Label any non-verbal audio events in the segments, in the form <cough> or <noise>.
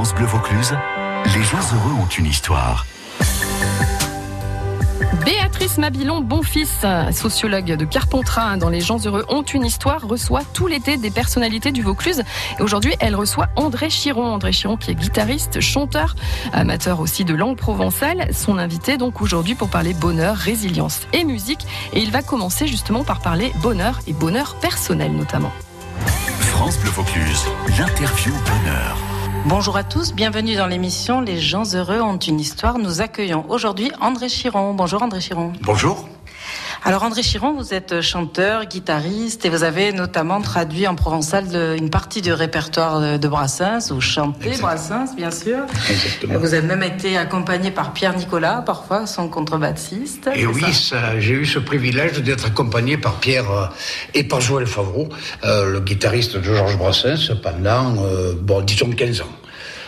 France Bleu Vaucluse, les gens heureux ont une histoire. Béatrice Mabilon, bon fils, sociologue de Carpentras dans Les gens heureux ont une histoire, reçoit tout l'été des personnalités du Vaucluse. Et aujourd'hui, elle reçoit André Chiron. André Chiron qui est guitariste, chanteur, amateur aussi de langue provençale. Son invité donc aujourd'hui pour parler bonheur, résilience et musique. Et il va commencer justement par parler bonheur et bonheur personnel notamment. France Bleu Vaucluse, l'interview bonheur. Bonjour à tous, bienvenue dans l'émission Les gens heureux ont une histoire. Nous accueillons aujourd'hui André Chiron. Bonjour André Chiron. Bonjour. Alors André Chiron, vous êtes chanteur, guitariste et vous avez notamment traduit en provençal une partie du répertoire de Brassens. Vous chantez Brassens, bien sûr. Exactement. Vous avez même été accompagné par Pierre Nicolas, parfois son contrebassiste. Et oui, j'ai eu ce privilège d'être accompagné par Pierre euh, et par Joël Favreau, euh, le guitariste de Georges Brassens, pendant, euh, bon, disons 15 ans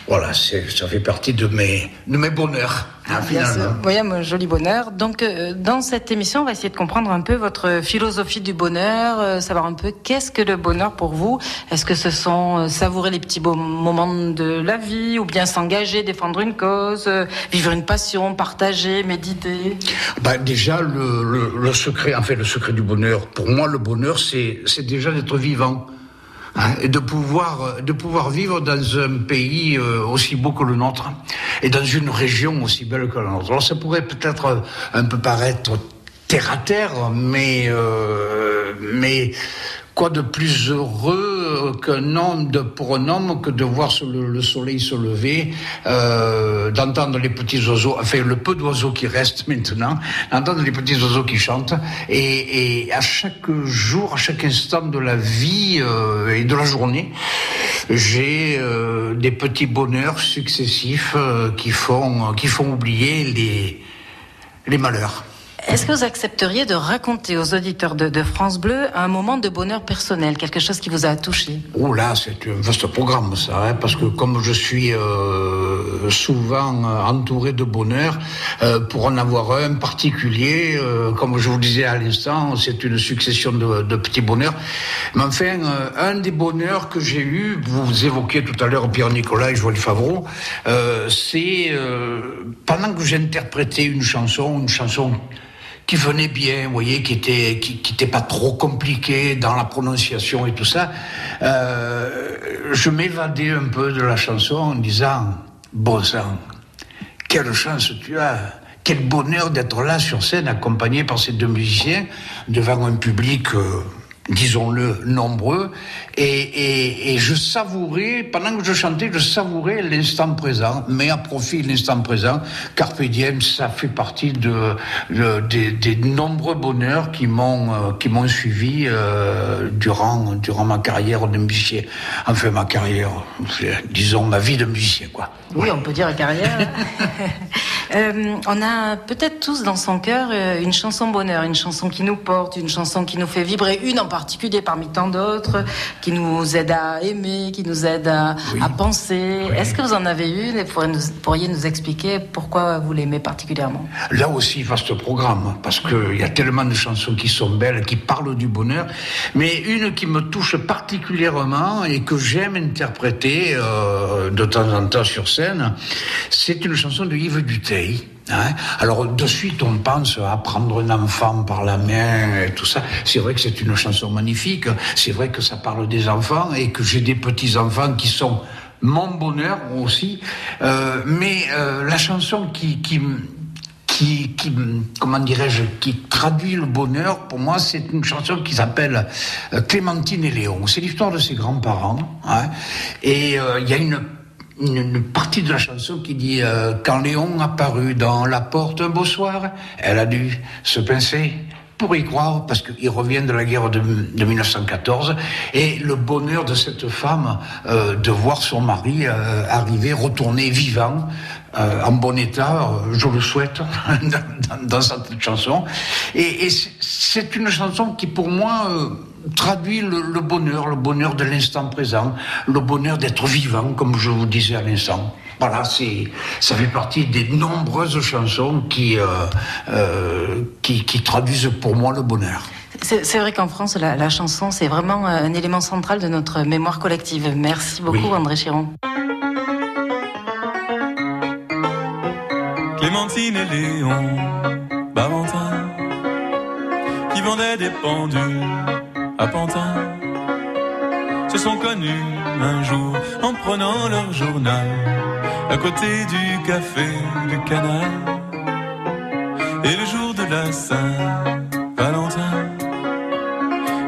voilà, ça fait partie de mes, de mes bonheurs, hein, finalement. Oui, un joli bonheur. Donc, euh, dans cette émission, on va essayer de comprendre un peu votre philosophie du bonheur, euh, savoir un peu qu'est-ce que le bonheur pour vous. Est-ce que ce sont euh, savourer les petits beaux moments de la vie, ou bien s'engager, défendre une cause, vivre une passion, partager, méditer? Bah, Déjà, le, le, le secret, en fait, le secret du bonheur, pour moi, le bonheur, c'est déjà d'être vivant. Hein, de pouvoir, euh, de pouvoir vivre dans un pays euh, aussi beau que le nôtre et dans une région aussi belle que la nôtre. Alors ça pourrait peut-être un peu paraître terre à terre, mais, euh, mais quoi de plus heureux qu'un homme, de, pour un homme, que de voir le, le soleil se lever, euh, d'entendre les petits oiseaux, enfin le peu d'oiseaux qui restent maintenant, d'entendre les petits oiseaux qui chantent, et, à chaque jour, à chaque instant de la vie euh, et de la journée, j'ai euh, des petits bonheurs successifs qui font qui font oublier les malheurs. Est-ce que vous accepteriez de raconter aux auditeurs de, France Bleu un moment de bonheur personnel, quelque chose qui vous a touché? Oh là, c'est un vaste programme ça, hein, parce que comme je suis euh, souvent entouré de bonheur, euh, pour en avoir un particulier, euh, comme je vous disais à l'instant, c'est une succession de, de, petits bonheurs. Mais enfin, euh, un des bonheurs que j'ai eu, vous évoquiez tout à l'heure Pierre Nicolas et Joël Favreau, euh, c'est pendant que j'interprétais une chanson, une chanson qui venait bien, vous voyez, qui était qui, qui pas trop compliqué dans la prononciation et tout ça. Euh, je m'évadais un peu de la chanson en disant bon sang, quelle chance tu as. Quel bonheur d'être là sur scène accompagné par ces deux musiciens devant un public euh, disons-le, nombreux, et, et, et, je savourais, pendant que je chantais, je savourais l'instant présent, mais à profit de l'instant présent, Carpe Diem, ça fait partie de, de des, des, nombreux bonheurs qui m'ont euh, qui m'ont suivi euh, durant durant ma carrière de musicien, enfin ma carrière, disons ma vie de musicien, quoi. Oui, on peut dire carrière. <laughs> euh, on a peut-être tous dans son cœur euh, une chanson bonheur, une chanson qui nous porte, une chanson qui nous fait vibrer, une en particulier parmi tant d'autres, qui nous aide à aimer, qui nous aide à, Oui. à penser. Oui. Est-ce que vous en avez une et pourriez nous, pourriez nous expliquer pourquoi vous l'aimez particulièrement? Là aussi, vaste programme, parce qu'il y a tellement de chansons qui sont belles, qui parlent du bonheur, mais une qui me touche particulièrement et que j'aime interpréter euh, de temps en temps sur scène, c'est une chanson de Yves Hein Alors de suite on pense à prendre un enfant par la main et tout ça. C'est vrai que c'est une chanson magnifique. C'est vrai que ça parle des enfants et que j'ai des petits enfants qui sont mon bonheur aussi. Euh, mais euh, la chanson qui, qui qui, comment dirais-je, qui traduit le bonheur, pour moi, c'est une chanson qui s'appelle euh, Clémentine et Léon. C'est l'histoire de ses grands-parents. Hein, et il y a une une, partie de la chanson qui dit euh, Quand Léon apparut dans la porte un beau soir, elle a dû se pincer pour y croire, parce qu'il revient de la guerre de, de, 1914, et le bonheur de cette femme euh, de voir son mari euh, arriver, retourner vivant, euh, en bon état, je le souhaite, <laughs> dans, dans, cette chanson. Et, et c'est une chanson qui, pour moi, euh, traduit le, le, bonheur, le bonheur de l'instant présent, le bonheur d'être vivant, comme je vous disais à l'instant. Voilà, c'est, ça fait partie des nombreuses chansons qui, euh, euh, qui, qui, traduisent pour moi le bonheur. C'est vrai qu'en France, la, la chanson, c'est vraiment un élément central de notre mémoire collective. Merci beaucoup, oui. André Chiron. Clémentine et Léon, Barentin, qui vendaient des pendules à Pantin, se sont connus un jour en prenant leur journal à côté du café du canal. Et le jour de la Saint-Valentin,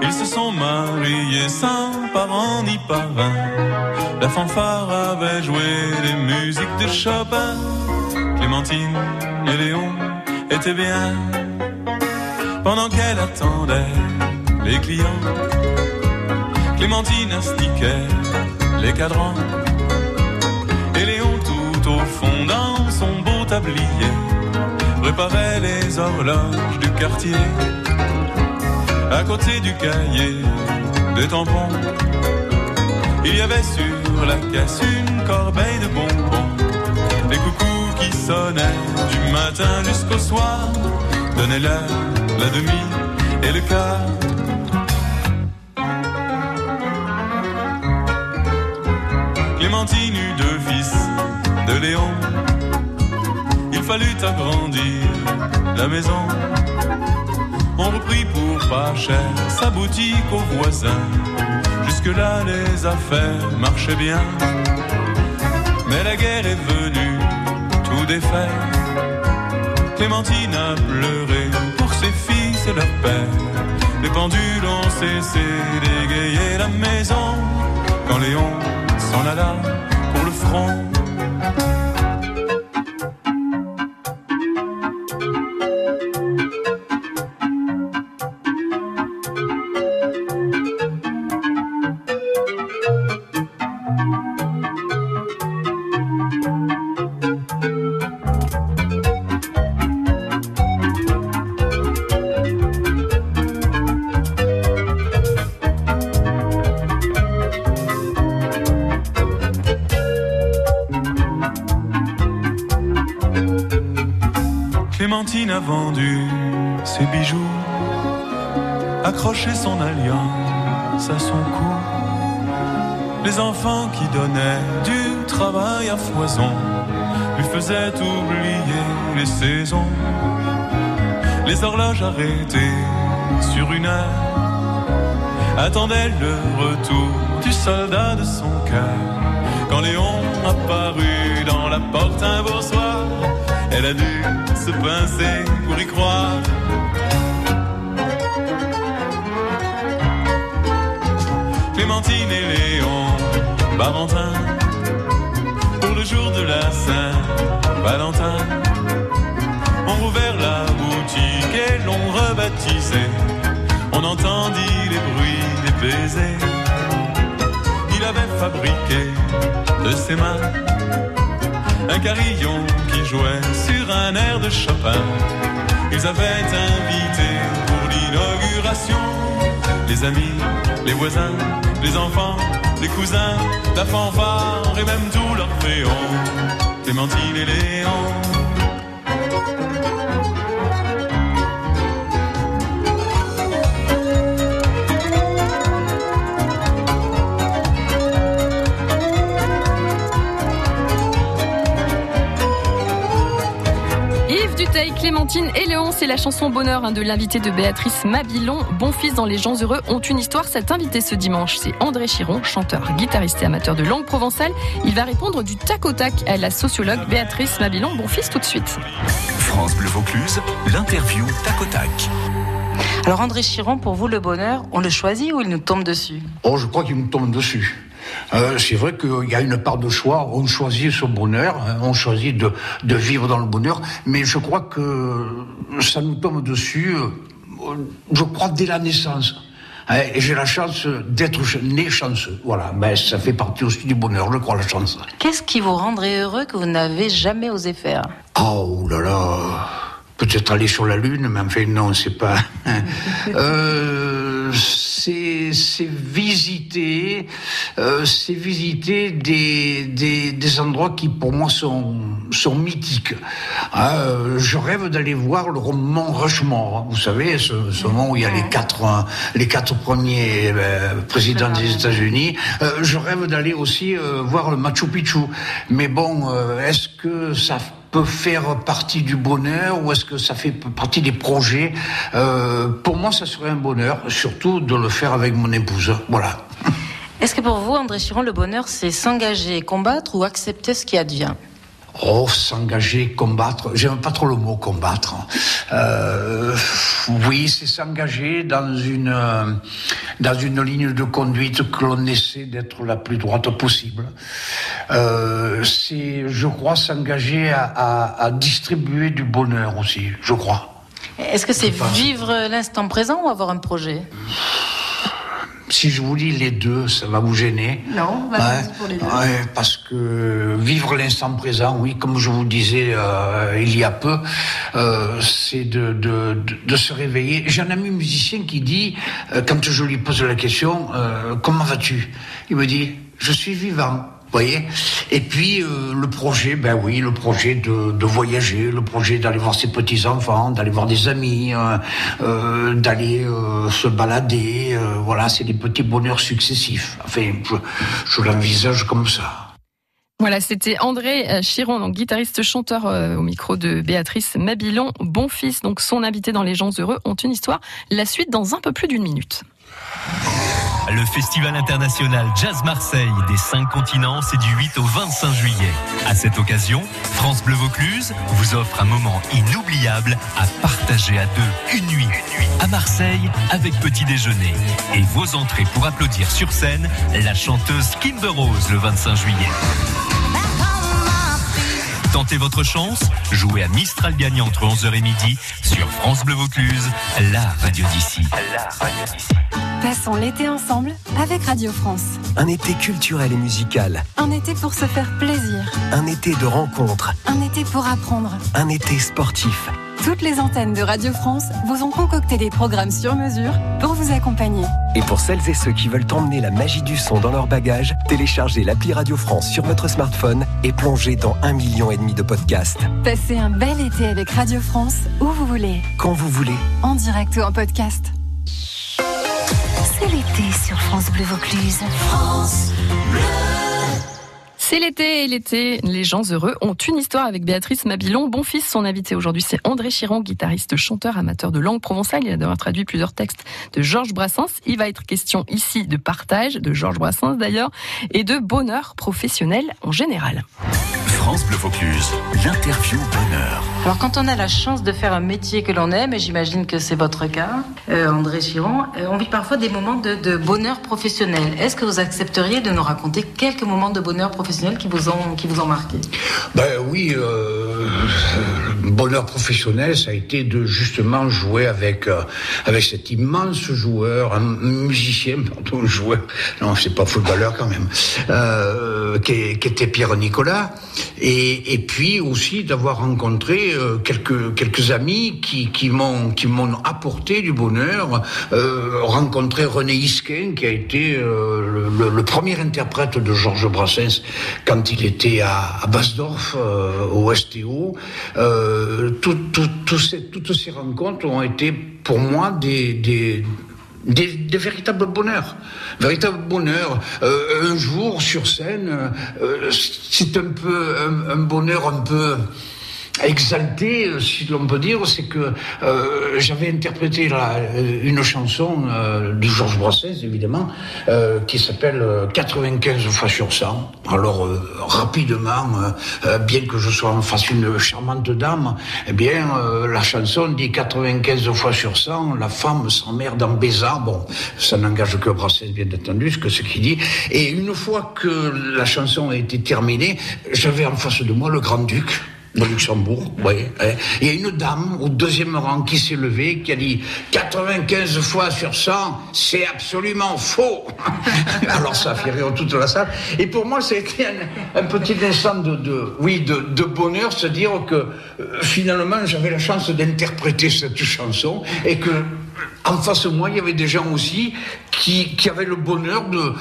ils se sont mariés sans parents ni parrain. La fanfare avait joué les musiques de Chopin. Clémentine et Léon étaient bien pendant qu'elle attendait les clients. Clémentine astiquait les cadrans et Léon tout au fond dans son beau tablier réparait les horloges du quartier à côté du cahier de tampons. Il y avait sur la caisse une corbeille de bonbons, des coucous qui sonnaient du matin jusqu'au soir, donnaient l'heure, la demi et le quart. Eut deux fils de Léon. Il fallut agrandir la maison. On reprit pour pas cher sa boutique au voisin. Jusque-là, les affaires marchaient bien. Mais la guerre est venue tout défaire. Clémentine a pleuré pour ses fils et leur père. Les pendules ont cessé d'égayer la maison. Quand Léon s'en alla pour le front. Clémentine a vendu ses bijoux, accroché son alliance à son cou. Les enfants qui donnaient du travail à foison lui faisaient oublier les saisons. Les horloges arrêtées sur une heure attendaient le retour du soldat de son cœur. Quand Léon apparut dans la porte un beau soir, elle a dû pour y croire. Clémentine et Léon, Barentin, pour le jour de la Saint-Valentin, ont rouvert la boutique et l'ont rebaptisé. On entendit les bruits des baisers. Il avait fabriqué de ses mains un carillon qui jouait sur un air de Chopin. Ils avaient invité pour l'inauguration les amis, les voisins, les enfants, les cousins, la fanfare et même tout leur féon, Clémentine et Léon. Clémentine et Léon, c'est la chanson Bonheur hein, de l'invité de Béatrice Mabilon. Bon fils dans Les gens heureux ont une histoire. Cet invité ce dimanche, c'est André Chiron, chanteur, guitariste et amateur de langue provençale. Il va répondre du tac au tac à la sociologue Béatrice Mabilon. Bon fils tout de suite. France Bleu Vaucluse, l'interview tac au tac. Alors André Chiron, pour vous, le bonheur, on le choisit ou il nous tombe dessus? Oh, je crois qu'il nous tombe dessus. Euh, c'est vrai qu'il y a une part de choix. On choisit son bonheur, hein, on choisit de, de vivre dans le bonheur, mais je crois que ça nous tombe dessus, euh, je crois, dès la naissance. Hein, et j'ai la chance d'être né chanceux. Voilà, ben, ça fait partie aussi du bonheur, je crois, la chance. Qu'est-ce qui vous rendrait heureux que vous n'avez jamais osé faire? Oh là là Peut-être aller sur la Lune, mais enfin non, c'est pas. <laughs> euh, c'est c'est visiter, euh, c'est visiter des, des, des endroits qui pour moi sont sont mythiques. Hein, euh, je rêve d'aller voir le mont Rushmore. Vous savez, ce, ce mont où il y a les quatre euh, les quatre premiers euh, présidents des États-Unis. Euh, je rêve d'aller aussi euh, voir le Machu Picchu. Mais bon, euh, est-ce que ça peut faire partie du bonheur ou est-ce que ça fait partie des projets? Euh, Pour moi, ça serait un bonheur, surtout de le faire avec mon épouse. Voilà. Est-ce que pour vous, André Chiron, le bonheur, c'est s'engager, combattre ou accepter ce qui advient? Oh, s'engager, combattre. J'aime pas trop le mot combattre. Euh, oui, c'est s'engager dans une dans une ligne de conduite que l'on essaie d'être la plus droite possible. Euh, c'est, je crois, s'engager à, à, à distribuer du bonheur aussi. Je crois. Est-ce que c'est vivre l'instant présent ou avoir un projet? Si je vous dis les deux, ça va vous gêner. Non, ouais, pour les deux. Ouais, parce que vivre l'instant présent, oui, comme je vous disais euh, il y a peu, euh, c'est de, de, de, de, se réveiller. J'ai un ami musicien qui dit, euh, quand je lui pose la question, comment vas-tu? Il me dit, je suis vivant voyez Et puis euh, le projet, ben oui, le projet de, voyager, le projet d'aller voir ses petits enfants, d'aller voir des amis, euh, euh, d'aller se balader. voilà, c'est des petits bonheurs successifs. Enfin, je, l'envisage comme ça. Voilà, c'était André Chiron, donc guitariste chanteur au micro de Béatrice Mabilon, bon fils, donc son invité dans Les gens heureux ont une histoire. La suite dans un peu plus d'une minute. Le Festival international Jazz Marseille des cinq continents, c'est du 8 au 25 juillet. À cette occasion, France Bleu Vaucluse vous offre un moment inoubliable à partager à deux. Une nuit, une nuit à Marseille avec petit déjeuner. Et vos entrées pour applaudir sur scène la chanteuse Kimber Rose le 25 juillet. Tentez votre chance, jouez à Mistral gagnant entre 11h et midi sur France Bleu Vaucluse, la radio d'ici. La radio d'ici. Passons l'été ensemble avec Radio France. Un été culturel et musical. Un été pour se faire plaisir. Un été de rencontres. Un été pour apprendre. Un été sportif. Toutes les antennes de Radio France vous ont concocté des programmes sur mesure pour vous accompagner. Et pour celles et ceux qui veulent emmener la magie du son dans leur bagage, téléchargez l'appli Radio France sur votre smartphone et plongez dans un million et demi de podcasts. Passez un bel été avec Radio France où vous voulez. Quand vous voulez. En direct ou en podcast. C'est l'été sur France Bleu Vaucluse. France Bleu. C'est l'été et l'été, les gens heureux ont une histoire avec Béatrice Mabilon. Bon fils, son invité aujourd'hui, c'est André Chiron, guitariste, chanteur, amateur de langue provençale. Il a d'ailleurs traduit plusieurs textes de Georges Brassens. Il va être question ici de partage, de Georges Brassens d'ailleurs, et de bonheur professionnel en général. France Bleu Vaucluse, l'interview bonheur. Alors quand on a la chance de faire un métier que l'on aime, et j'imagine que c'est votre cas, euh, André Chiron, euh, on vit parfois des moments de, de bonheur professionnel. Est-ce que vous accepteriez de nous raconter quelques moments de bonheur professionnel? Qui vous ont, qui vous ont marqué? Ben oui, euh, bonheur professionnel, ça a été de justement jouer avec euh, avec cet immense joueur, un musicien, <laughs> pardon, joueur, non, c'est pas footballeur quand même, euh, qui, était Pierre Nicolas, et, puis aussi d'avoir rencontré euh, quelques quelques amis qui qui m'ont qui m'ont apporté du bonheur, euh, rencontré René Isquin, qui a été le, premier interprète de Georges Brassens quand il était à, à Basdorf, au STO. Ces, toutes ces rencontres ont été pour moi des, véritables bonheurs. Euh, un jour sur scène, euh, c'est un peu un, bonheur un peu exalté, si l'on peut dire, c'est que euh, j'avais interprété la, une chanson euh, de Georges Brassens, évidemment, euh, qui s'appelle 95 fois sur 100. Alors, euh, rapidement, euh, bien que je sois en face une charmante dame, eh bien, euh, la chanson dit 95 fois sur 100, la femme s'emmerde en baisant. Bon, ça n'engage que Brassens, bien entendu, ce que ce qu'il dit. Et une fois que la chanson a été terminée, j'avais en face de moi le grand-duc de Luxembourg, oui. Il y a une dame au deuxième rang qui s'est levée, qui a dit 95 fois sur 100, c'est absolument faux. <laughs> Alors ça a fait rire toute la salle. Et pour moi, c'était un, un, petit instant de, oui, de, de, bonheur, se dire que euh, finalement, j'avais la chance d'interpréter cette chanson et que en face de moi, il y avait des gens aussi qui, qui avaient le bonheur de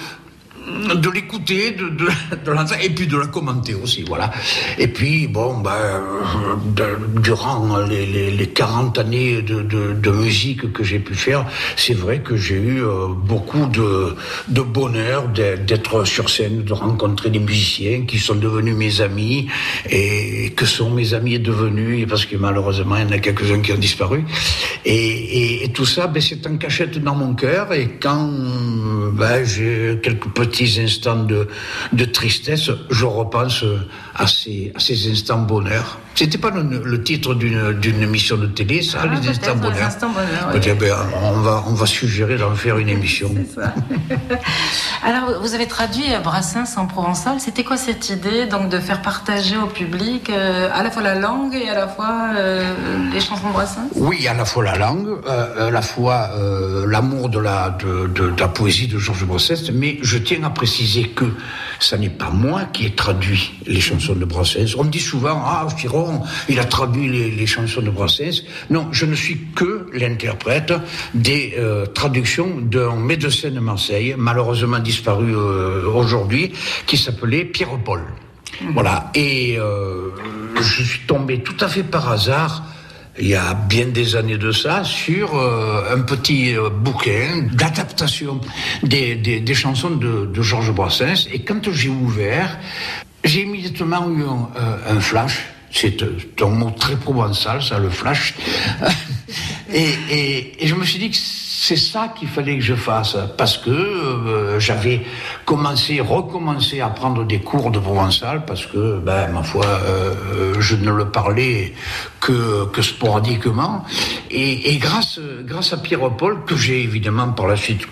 de l'écouter, de, de, de et puis de la commenter aussi, voilà. Et puis, bon, ben, durant les, les, les, 40 années de, musique que j'ai pu faire, c'est vrai que j'ai eu euh, beaucoup de, bonheur d'être sur scène, de rencontrer des musiciens qui sont devenus mes amis et que sont mes amis devenus, parce que malheureusement, il y en a quelques-uns qui ont disparu. Et tout ça, ben, c'est en cachette dans mon cœur. Et quand ben, j'ai quelques petits instants de, de tristesse, je repense à ces, à ces instants bonheur. C'était pas le, le titre d'une émission de télé, ça, Ah, les instants bonheur. bonheur, oui. Peut-être, ben, on va, on va suggérer d'en faire une <laughs> émission. C'est ça. <laughs> Alors, vous avez traduit Brassens en provençal. C'était quoi cette idée donc de faire partager au public euh, à la fois la langue et à la fois euh, les chansons de Brassens? Oui, à la fois la langue, euh, à la fois l'amour de la, de, de- de la poésie de Georges Brassens, mais je tiens à préciser que ça n'est pas moi qui ai traduit les chansons de Brassens. On me dit souvent, ah, Chiron, il a traduit les, les chansons de Brassens. Non, je ne suis que l'interprète des euh, traductions d'un médecin de Marseille, malheureusement disparu euh, aujourd'hui, qui s'appelait Pierre Paul. Voilà. Et euh, je suis tombé tout à fait par hasard il y a bien des années de ça, sur euh, un petit euh, bouquin d'adaptation des, des, des chansons de, de Georges Brassens. Et quand j'ai ouvert, j'ai immédiatement eu un, euh, un flash. C'est euh, un mot très provençal, ça, le flash. <laughs> et, je me suis dit que c'est ça qu'il fallait que je fasse, parce que euh, j'avais commencé, recommencé à prendre des cours de provençal, parce que, ben, ma foi, euh, je ne le parlais que, que sporadiquement. Et, grâce, à Pierre-Paul, que j'ai évidemment par la suite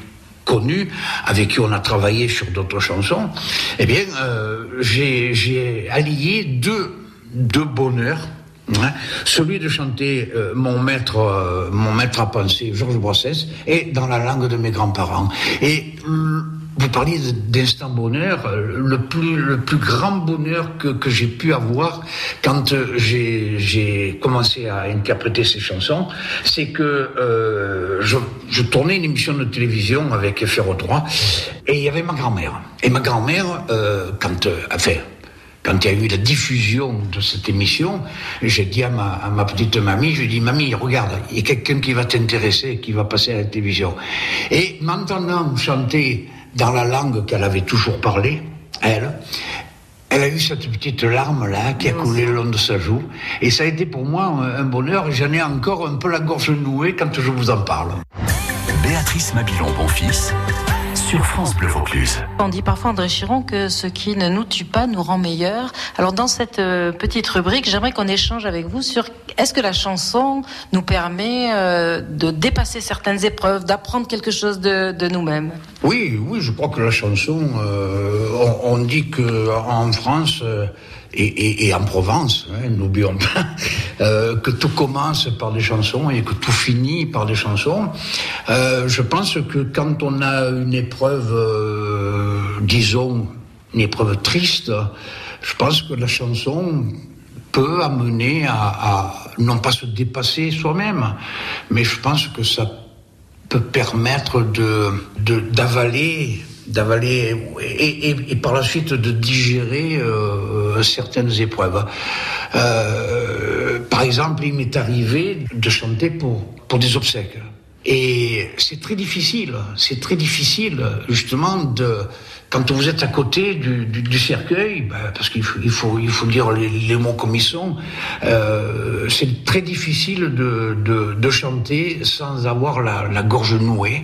connu, avec qui on a travaillé sur d'autres chansons, eh bien, euh, j'ai allié deux bonheurs. Celui de chanter euh, mon maître, euh, mon maître à penser, Georges Brassens, et dans la langue de mes grands-parents. Et euh, vous parliez d'instant bonheur, le plus, le plus grand bonheur que, que j'ai pu avoir quand euh, j'ai commencé à interpréter ces chansons, c'est que je, tournais une émission de télévision avec Ferro 3 et il y avait ma grand-mère. Et ma grand-mère, euh, quand, euh, quand il y a eu la diffusion de cette émission, j'ai dit à ma, à ma petite mamie, je lui ai dit, mamie, regarde, il y a quelqu'un qui va t'intéresser, qui va passer à la télévision. Et m'entendant chanter dans la langue qu'elle avait toujours parlé, elle, elle a eu cette petite larme là qui a coulé le long de sa joue. Et ça a été pour moi un, un bonheur. Et J'en ai encore un peu la gorge nouée quand je vous en parle. Béatrice Mabilon, bon fils, sur France Bleu Vaucluse. On dit parfois, André Chiron, que ce qui ne nous tue pas nous rend meilleurs. Alors, dans cette euh, petite rubrique, j'aimerais qu'on échange avec vous sur est-ce que la chanson nous permet euh, de dépasser certaines épreuves, d'apprendre quelque chose de, de nous-mêmes? Oui, oui, je crois que la chanson, euh, on, on dit que en France euh, et, en Provence, hein, n'oublions pas, euh, que tout commence par des chansons et que tout finit par des chansons. Euh, je pense que quand on a une épreuve, euh, disons, une épreuve triste, je pense que la chanson peut amener à, à non pas se dépasser soi-même, mais je pense que ça peut permettre de- d'avaler d'avaler et, et, et par la suite de digérer euh, certaines épreuves. Euh, par exemple, il m'est arrivé de chanter pour pour des obsèques. Et c'est très difficile, c'est très difficile justement de quand vous êtes à côté du, cercueil, ben, parce qu'il faut, dire les, mots comme ils sont, euh, c'est très difficile de, chanter sans avoir la, gorge nouée.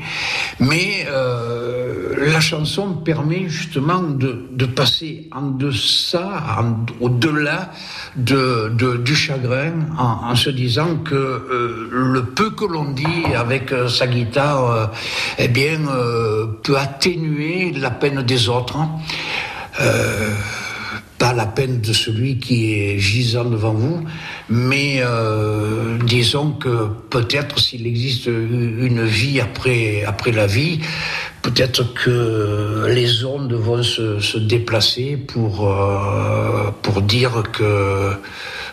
Mais euh, la chanson permet justement de, passer en deçà, au-delà de, de, du chagrin, en, se disant que euh, le peu que l'on dit avec sa guitare, eh bien, peut atténuer la peine des autres. Euh, pas la peine de celui qui est gisant devant vous, mais euh, disons que peut-être s'il existe une vie après, après la vie, peut-être que les ondes vont se, déplacer pour, euh, pour dire que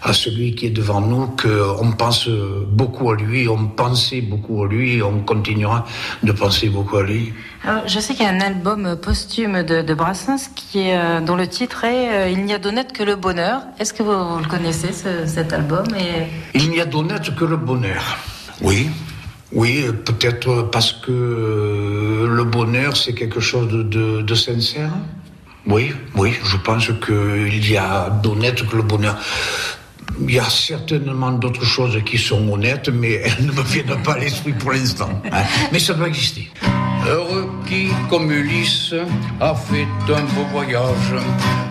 à celui qui est devant nous qu'on pense beaucoup à lui, on pensait beaucoup à lui, on continuera de penser beaucoup à lui. je sais qu'il y a un album posthume de, Brassens qui est, euh, dont le titre est euh, Il n'y a d'honnête que le bonheur. Est-ce que vous, le connaissez, cet album et... Il n'y a d'honnête que le bonheur. Oui, oui, peut-être parce que le bonheur, c'est quelque chose de, de sincère. Oui, oui, je pense qu'il y a d'honnête que le bonheur. Il y a certainement d'autres choses qui sont honnêtes, mais elles ne me viennent pas à l'esprit pour l'instant. Hein. Mais ça doit exister. Heureux qui, comme Ulysse, a fait un beau voyage.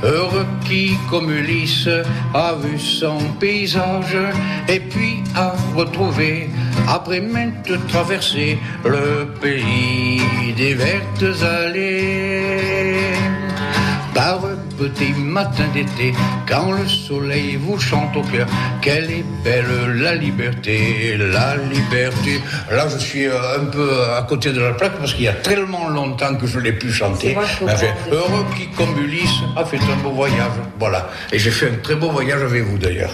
Heureux qui, comme Ulysse, a vu son paysage. Et puis a retrouvé, après maintes traversées, le pays des vertes allées. Petit matin d'été, quand le soleil vous chante au cœur, quelle est belle la liberté, la liberté. Là, je suis euh, un peu à côté de la plaque parce qu'il y a tellement longtemps que je l'ai plus chanté. heureux qui, comme Ulysse, a fait un beau voyage. Voilà. Et j'ai fait un très beau voyage avec vous d'ailleurs.